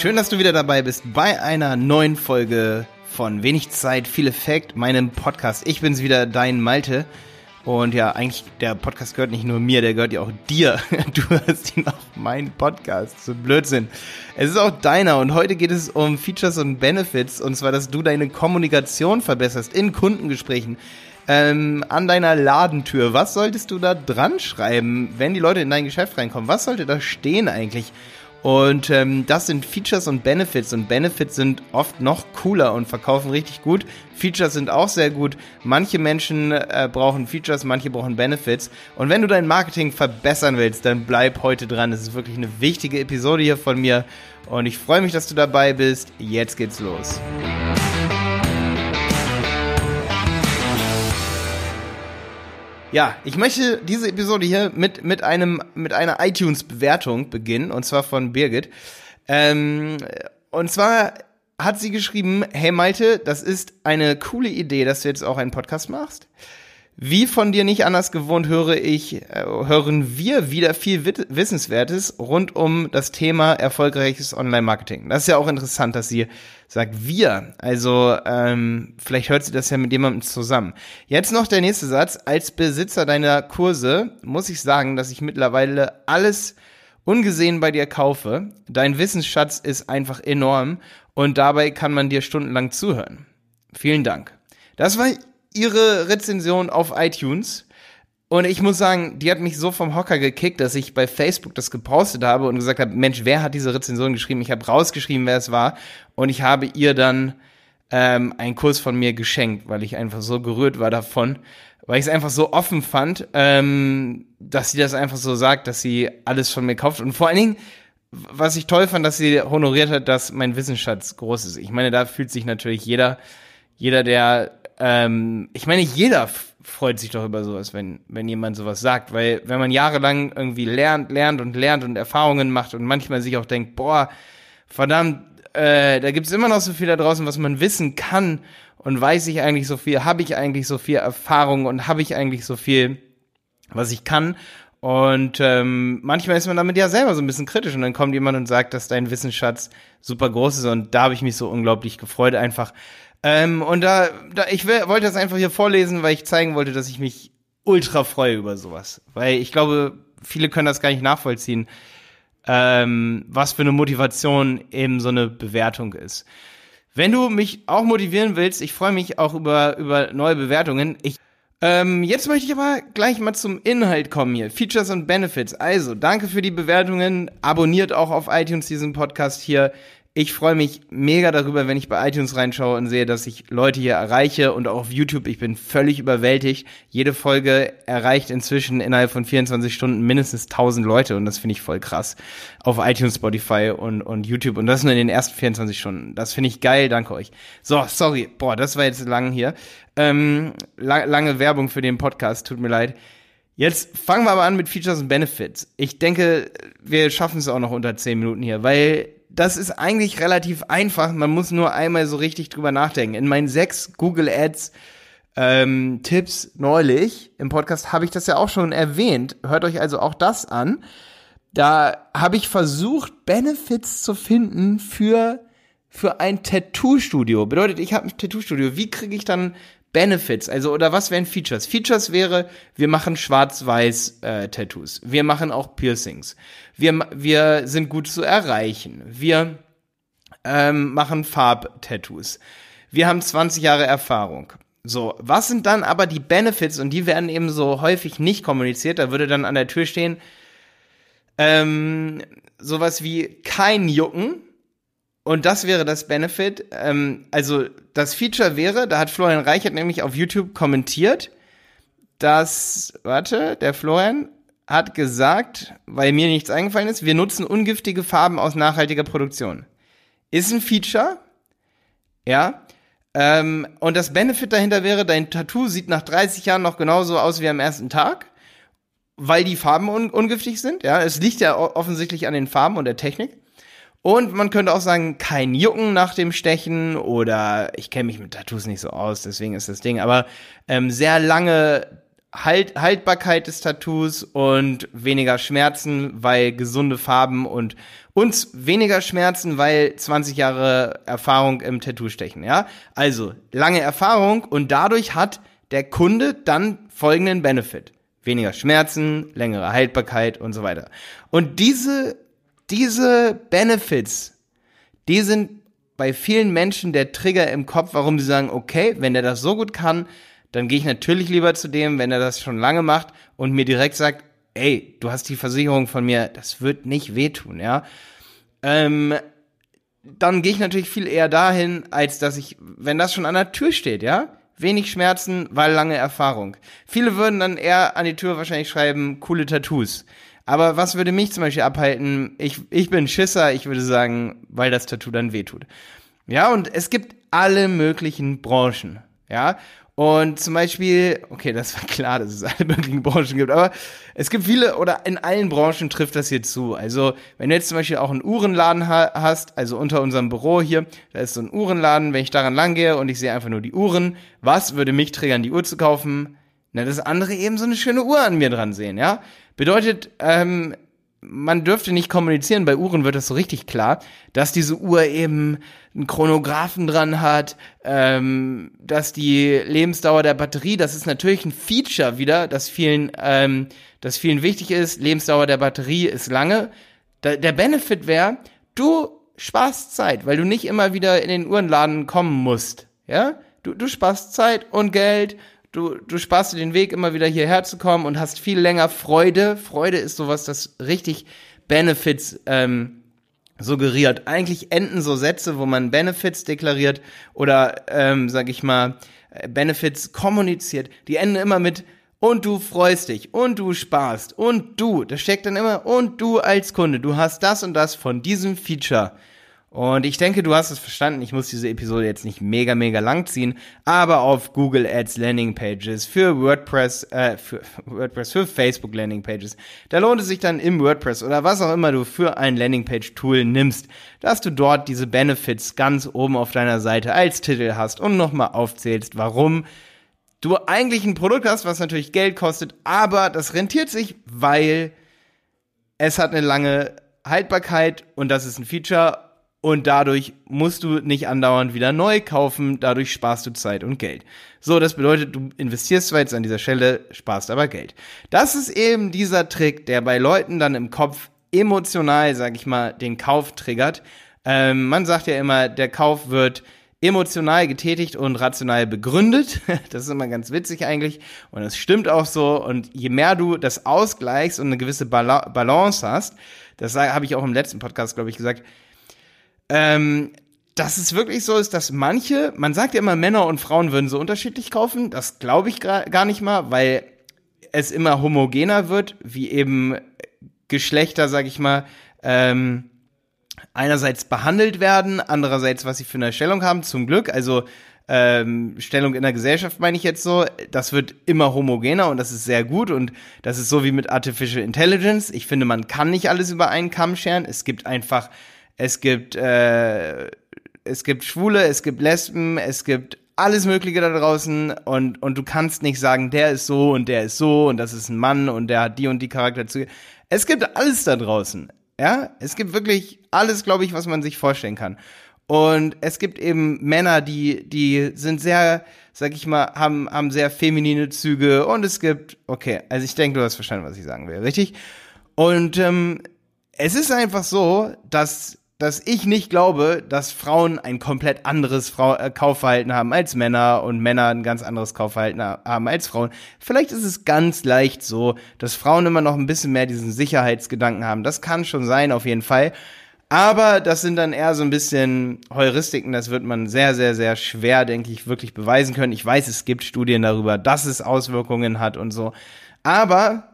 Schön, dass du wieder dabei bist bei einer neuen Folge von Wenig Zeit, viel Effekt, meinem Podcast. Ich bin's wieder, dein Malte. Und ja, eigentlich, der Podcast gehört nicht nur mir, der gehört ja auch dir. Du hörst ihn auf meinen Podcast. So Blödsinn. Es ist auch deiner und heute geht es um Features und Benefits. Und zwar, dass du deine Kommunikation verbesserst in Kundengesprächen. Ähm, an deiner Ladentür. Was solltest du da dran schreiben, wenn die Leute in dein Geschäft reinkommen? Was sollte da stehen eigentlich? Und ähm, das sind Features und Benefits. Und Benefits sind oft noch cooler und verkaufen richtig gut. Features sind auch sehr gut. Manche Menschen äh, brauchen Features, manche brauchen Benefits. Und wenn du dein Marketing verbessern willst, dann bleib heute dran. Es ist wirklich eine wichtige Episode hier von mir. Und ich freue mich, dass du dabei bist. Jetzt geht's los. Ja, ich möchte diese Episode hier mit, mit einem, mit einer iTunes-Bewertung beginnen, und zwar von Birgit. Ähm, und zwar hat sie geschrieben, hey Malte, das ist eine coole Idee, dass du jetzt auch einen Podcast machst. Wie von dir nicht anders gewohnt höre ich, äh, hören wir wieder viel Wissenswertes rund um das Thema erfolgreiches Online-Marketing. Das ist ja auch interessant, dass sie sagt wir. Also ähm, vielleicht hört sie das ja mit jemandem zusammen. Jetzt noch der nächste Satz. Als Besitzer deiner Kurse muss ich sagen, dass ich mittlerweile alles ungesehen bei dir kaufe. Dein Wissensschatz ist einfach enorm und dabei kann man dir stundenlang zuhören. Vielen Dank. Das war ihre Rezension auf iTunes. Und ich muss sagen, die hat mich so vom Hocker gekickt, dass ich bei Facebook das gepostet habe und gesagt habe, Mensch, wer hat diese Rezension geschrieben? Ich habe rausgeschrieben, wer es war. Und ich habe ihr dann ähm, einen Kurs von mir geschenkt, weil ich einfach so gerührt war davon, weil ich es einfach so offen fand, ähm, dass sie das einfach so sagt, dass sie alles von mir kauft. Und vor allen Dingen, was ich toll fand, dass sie honoriert hat, dass mein Wissensschatz groß ist. Ich meine, da fühlt sich natürlich jeder, jeder, der ähm, ich meine, jeder freut sich doch über sowas, wenn, wenn jemand sowas sagt, weil wenn man jahrelang irgendwie lernt, lernt und lernt und Erfahrungen macht und manchmal sich auch denkt, boah, verdammt, äh, da gibt's immer noch so viel da draußen, was man wissen kann und weiß ich eigentlich so viel, habe ich eigentlich so viel Erfahrung und habe ich eigentlich so viel, was ich kann. Und ähm, manchmal ist man damit ja selber so ein bisschen kritisch und dann kommt jemand und sagt, dass dein Wissensschatz super groß ist und da habe ich mich so unglaublich gefreut, einfach ähm, und da, da ich wollte das einfach hier vorlesen, weil ich zeigen wollte, dass ich mich ultra freue über sowas. Weil ich glaube, viele können das gar nicht nachvollziehen, ähm, was für eine Motivation eben so eine Bewertung ist. Wenn du mich auch motivieren willst, ich freue mich auch über, über neue Bewertungen. Ich, ähm, jetzt möchte ich aber gleich mal zum Inhalt kommen hier. Features und Benefits. Also, danke für die Bewertungen. Abonniert auch auf iTunes diesen Podcast hier. Ich freue mich mega darüber, wenn ich bei iTunes reinschaue und sehe, dass ich Leute hier erreiche und auch auf YouTube. Ich bin völlig überwältigt. Jede Folge erreicht inzwischen innerhalb von 24 Stunden mindestens 1000 Leute und das finde ich voll krass. Auf iTunes, Spotify und, und YouTube und das nur in den ersten 24 Stunden. Das finde ich geil. Danke euch. So, sorry. Boah, das war jetzt lang hier. Ähm, la lange Werbung für den Podcast. Tut mir leid. Jetzt fangen wir aber an mit Features und Benefits. Ich denke, wir schaffen es auch noch unter 10 Minuten hier, weil das ist eigentlich relativ einfach. Man muss nur einmal so richtig drüber nachdenken. In meinen sechs Google Ads ähm, Tipps neulich im Podcast habe ich das ja auch schon erwähnt. Hört euch also auch das an. Da habe ich versucht, Benefits zu finden für für ein Tattoo-Studio. Bedeutet, ich habe ein Tattoo-Studio. Wie kriege ich dann Benefits, also oder was wären Features? Features wäre, wir machen schwarz-weiß äh, Tattoos. Wir machen auch Piercings. Wir wir sind gut zu erreichen. Wir ähm, machen Farb-Tattoos. Wir haben 20 Jahre Erfahrung. So, was sind dann aber die Benefits und die werden eben so häufig nicht kommuniziert. Da würde dann an der Tür stehen ähm, sowas wie kein Jucken, und das wäre das Benefit. Ähm, also das Feature wäre, da hat Florian Reichert nämlich auf YouTube kommentiert, dass, warte, der Florian hat gesagt, weil mir nichts eingefallen ist, wir nutzen ungiftige Farben aus nachhaltiger Produktion. Ist ein Feature, ja. Ähm, und das Benefit dahinter wäre, dein Tattoo sieht nach 30 Jahren noch genauso aus wie am ersten Tag, weil die Farben un ungiftig sind. Ja, es liegt ja offensichtlich an den Farben und der Technik. Und man könnte auch sagen, kein Jucken nach dem Stechen oder ich kenne mich mit Tattoos nicht so aus, deswegen ist das Ding, aber ähm, sehr lange halt, Haltbarkeit des Tattoos und weniger Schmerzen, weil gesunde Farben und uns weniger Schmerzen, weil 20 Jahre Erfahrung im Tattoo stechen, ja? Also, lange Erfahrung und dadurch hat der Kunde dann folgenden Benefit. Weniger Schmerzen, längere Haltbarkeit und so weiter. Und diese, diese Benefits, die sind bei vielen Menschen der Trigger im Kopf, warum sie sagen, okay, wenn der das so gut kann, dann gehe ich natürlich lieber zu dem, wenn er das schon lange macht und mir direkt sagt, ey, du hast die Versicherung von mir, das wird nicht wehtun, ja. Ähm, dann gehe ich natürlich viel eher dahin, als dass ich, wenn das schon an der Tür steht, ja, wenig Schmerzen, weil lange Erfahrung. Viele würden dann eher an die Tür wahrscheinlich schreiben, coole Tattoos. Aber was würde mich zum Beispiel abhalten? Ich, ich bin Schisser, ich würde sagen, weil das Tattoo dann wehtut. Ja, und es gibt alle möglichen Branchen. Ja, und zum Beispiel, okay, das war klar, dass es alle möglichen Branchen gibt, aber es gibt viele oder in allen Branchen trifft das hier zu. Also, wenn du jetzt zum Beispiel auch einen Uhrenladen ha hast, also unter unserem Büro hier, da ist so ein Uhrenladen, wenn ich daran lang gehe und ich sehe einfach nur die Uhren, was würde mich triggern, die Uhr zu kaufen? Na, das andere eben so eine schöne Uhr an mir dran sehen, ja? Bedeutet, ähm, man dürfte nicht kommunizieren, bei Uhren wird das so richtig klar, dass diese Uhr eben einen Chronographen dran hat, ähm, dass die Lebensdauer der Batterie, das ist natürlich ein Feature wieder, das vielen, ähm, das vielen wichtig ist, Lebensdauer der Batterie ist lange. Da, der Benefit wäre, du sparst Zeit, weil du nicht immer wieder in den Uhrenladen kommen musst, ja? Du, du sparst Zeit und Geld du, du sparst dir den Weg, immer wieder hierher zu kommen und hast viel länger Freude. Freude ist sowas, das richtig Benefits ähm, suggeriert. Eigentlich enden so Sätze, wo man Benefits deklariert oder, ähm, sag ich mal, äh, Benefits kommuniziert. Die enden immer mit und du freust dich und du sparst und du, das steckt dann immer und du als Kunde, du hast das und das von diesem Feature. Und ich denke, du hast es verstanden. Ich muss diese Episode jetzt nicht mega, mega lang ziehen, aber auf Google Ads Landing Pages für WordPress, äh, für WordPress, für Facebook Landing Pages, da lohnt es sich dann im WordPress oder was auch immer du für ein Landing Page Tool nimmst, dass du dort diese Benefits ganz oben auf deiner Seite als Titel hast und nochmal aufzählst, warum du eigentlich ein Produkt hast, was natürlich Geld kostet, aber das rentiert sich, weil es hat eine lange Haltbarkeit und das ist ein Feature und dadurch musst du nicht andauernd wieder neu kaufen, dadurch sparst du Zeit und Geld. So, das bedeutet, du investierst zwar jetzt an dieser Stelle, sparst aber Geld. Das ist eben dieser Trick, der bei Leuten dann im Kopf emotional, sag ich mal, den Kauf triggert. Ähm, man sagt ja immer, der Kauf wird emotional getätigt und rational begründet. Das ist immer ganz witzig eigentlich. Und das stimmt auch so. Und je mehr du das ausgleichst und eine gewisse Balance hast, das habe ich auch im letzten Podcast, glaube ich, gesagt, ähm, dass es wirklich so ist, dass manche, man sagt ja immer, Männer und Frauen würden so unterschiedlich kaufen. Das glaube ich gar nicht mal, weil es immer homogener wird, wie eben Geschlechter, sag ich mal, ähm, einerseits behandelt werden, andererseits, was sie für eine Stellung haben, zum Glück. Also ähm, Stellung in der Gesellschaft meine ich jetzt so, das wird immer homogener und das ist sehr gut und das ist so wie mit Artificial Intelligence. Ich finde, man kann nicht alles über einen Kamm scheren. Es gibt einfach es gibt, äh, es gibt Schwule, es gibt Lesben, es gibt alles Mögliche da draußen und, und du kannst nicht sagen, der ist so und der ist so und das ist ein Mann und der hat die und die Charakterzüge. Es gibt alles da draußen. Ja, es gibt wirklich alles, glaube ich, was man sich vorstellen kann. Und es gibt eben Männer, die, die sind sehr, sag ich mal, haben, haben sehr feminine Züge und es gibt, okay, also ich denke, du hast verstanden, was ich sagen will, richtig? Und ähm, es ist einfach so, dass dass ich nicht glaube, dass Frauen ein komplett anderes Frau äh, Kaufverhalten haben als Männer und Männer ein ganz anderes Kaufverhalten haben als Frauen. Vielleicht ist es ganz leicht so, dass Frauen immer noch ein bisschen mehr diesen Sicherheitsgedanken haben. Das kann schon sein, auf jeden Fall. Aber das sind dann eher so ein bisschen Heuristiken, das wird man sehr, sehr, sehr schwer, denke ich, wirklich beweisen können. Ich weiß, es gibt Studien darüber, dass es Auswirkungen hat und so. Aber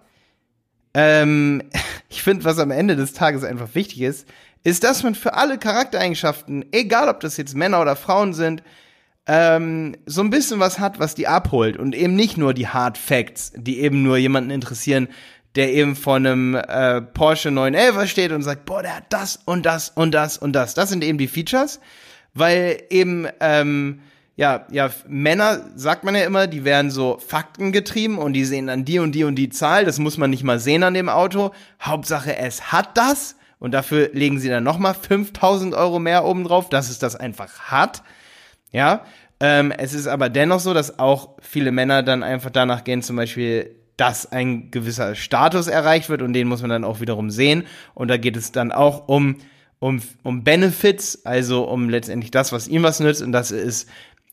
ähm, ich finde, was am Ende des Tages einfach wichtig ist, ist, dass man für alle Charaktereigenschaften, egal ob das jetzt Männer oder Frauen sind, ähm, so ein bisschen was hat, was die abholt und eben nicht nur die Hard Facts, die eben nur jemanden interessieren, der eben vor einem äh, Porsche 911 steht und sagt, boah, der hat das und das und das und das. Das sind eben die Features, weil eben ähm, ja, ja, Männer, sagt man ja immer, die werden so faktengetrieben und die sehen dann die und die und die Zahl, das muss man nicht mal sehen an dem Auto. Hauptsache, es hat das und dafür legen sie dann nochmal 5000 Euro mehr obendrauf, dass es das einfach hat. Ja, ähm, es ist aber dennoch so, dass auch viele Männer dann einfach danach gehen, zum Beispiel, dass ein gewisser Status erreicht wird und den muss man dann auch wiederum sehen. Und da geht es dann auch um, um, um Benefits, also um letztendlich das, was ihm was nützt und das ist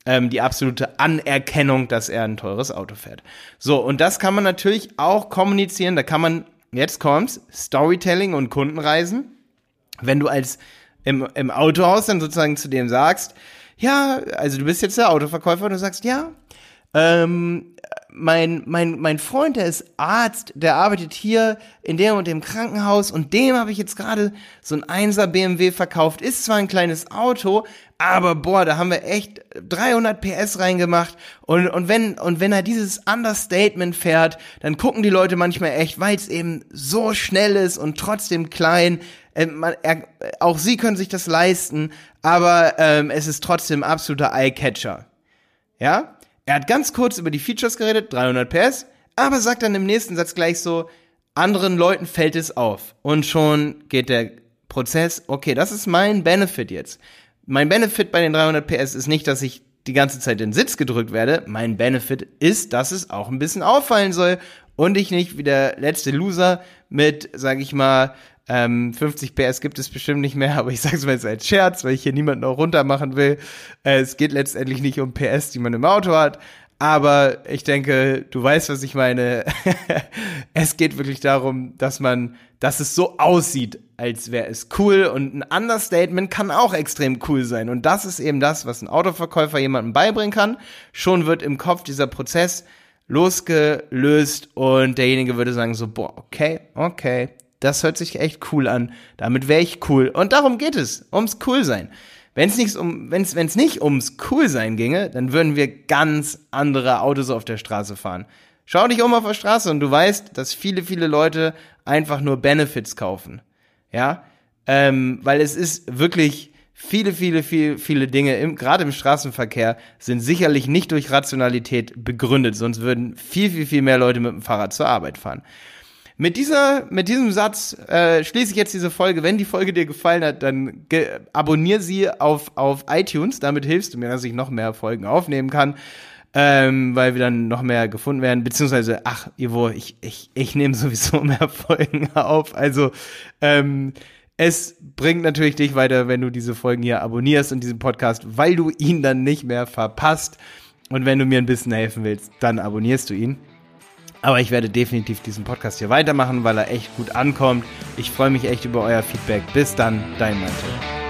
ähm, die absolute Anerkennung, dass er ein teures Auto fährt. So, und das kann man natürlich auch kommunizieren, da kann man, jetzt kommt's, Storytelling und Kundenreisen. Wenn du als im, im Autohaus dann sozusagen zu dem sagst, ja, also du bist jetzt der Autoverkäufer und du sagst, ja, ähm, mein, mein, mein Freund, der ist Arzt, der arbeitet hier in dem und dem Krankenhaus und dem habe ich jetzt gerade so ein 1er BMW verkauft. Ist zwar ein kleines Auto, aber boah, da haben wir echt 300 PS reingemacht und, und wenn, und wenn er dieses Understatement fährt, dann gucken die Leute manchmal echt, weil es eben so schnell ist und trotzdem klein, äh, man, er, auch sie können sich das leisten, aber ähm, es ist trotzdem absoluter Eye-Catcher. Ja? Er hat ganz kurz über die Features geredet, 300 PS, aber sagt dann im nächsten Satz gleich so, anderen Leuten fällt es auf. Und schon geht der Prozess, okay, das ist mein Benefit jetzt. Mein Benefit bei den 300 PS ist nicht, dass ich die ganze Zeit in den Sitz gedrückt werde. Mein Benefit ist, dass es auch ein bisschen auffallen soll und ich nicht wie der letzte Loser mit, sag ich mal, ähm, 50 PS gibt es bestimmt nicht mehr, aber ich sage es mal jetzt als Scherz, weil ich hier niemanden auch runter machen will. Äh, es geht letztendlich nicht um PS, die man im Auto hat, aber ich denke, du weißt, was ich meine. es geht wirklich darum, dass man, dass es so aussieht, als wäre es cool und ein Understatement kann auch extrem cool sein. Und das ist eben das, was ein Autoverkäufer jemandem beibringen kann. Schon wird im Kopf dieser Prozess losgelöst und derjenige würde sagen so, boah, okay, okay, das hört sich echt cool an. Damit wäre ich cool. Und darum geht es, ums cool sein. Wenn es nicht um, wenn's, wenn's nicht ums cool sein ginge, dann würden wir ganz andere Autos auf der Straße fahren. Schau dich um auf der Straße und du weißt, dass viele, viele Leute einfach nur Benefits kaufen. Ja, ähm, weil es ist wirklich viele, viele, viele, viele Dinge, im, gerade im Straßenverkehr, sind sicherlich nicht durch Rationalität begründet, sonst würden viel, viel, viel mehr Leute mit dem Fahrrad zur Arbeit fahren. Mit dieser, mit diesem Satz äh, schließe ich jetzt diese Folge. Wenn die Folge dir gefallen hat, dann abonnier sie auf, auf iTunes. Damit hilfst du mir, dass ich noch mehr Folgen aufnehmen kann. Ähm, weil wir dann noch mehr gefunden werden, beziehungsweise, ach, Ivo, ich, ich, ich nehme sowieso mehr Folgen auf. Also, ähm, es bringt natürlich dich weiter, wenn du diese Folgen hier abonnierst und diesen Podcast, weil du ihn dann nicht mehr verpasst. Und wenn du mir ein bisschen helfen willst, dann abonnierst du ihn. Aber ich werde definitiv diesen Podcast hier weitermachen, weil er echt gut ankommt. Ich freue mich echt über euer Feedback. Bis dann, dein Mantel.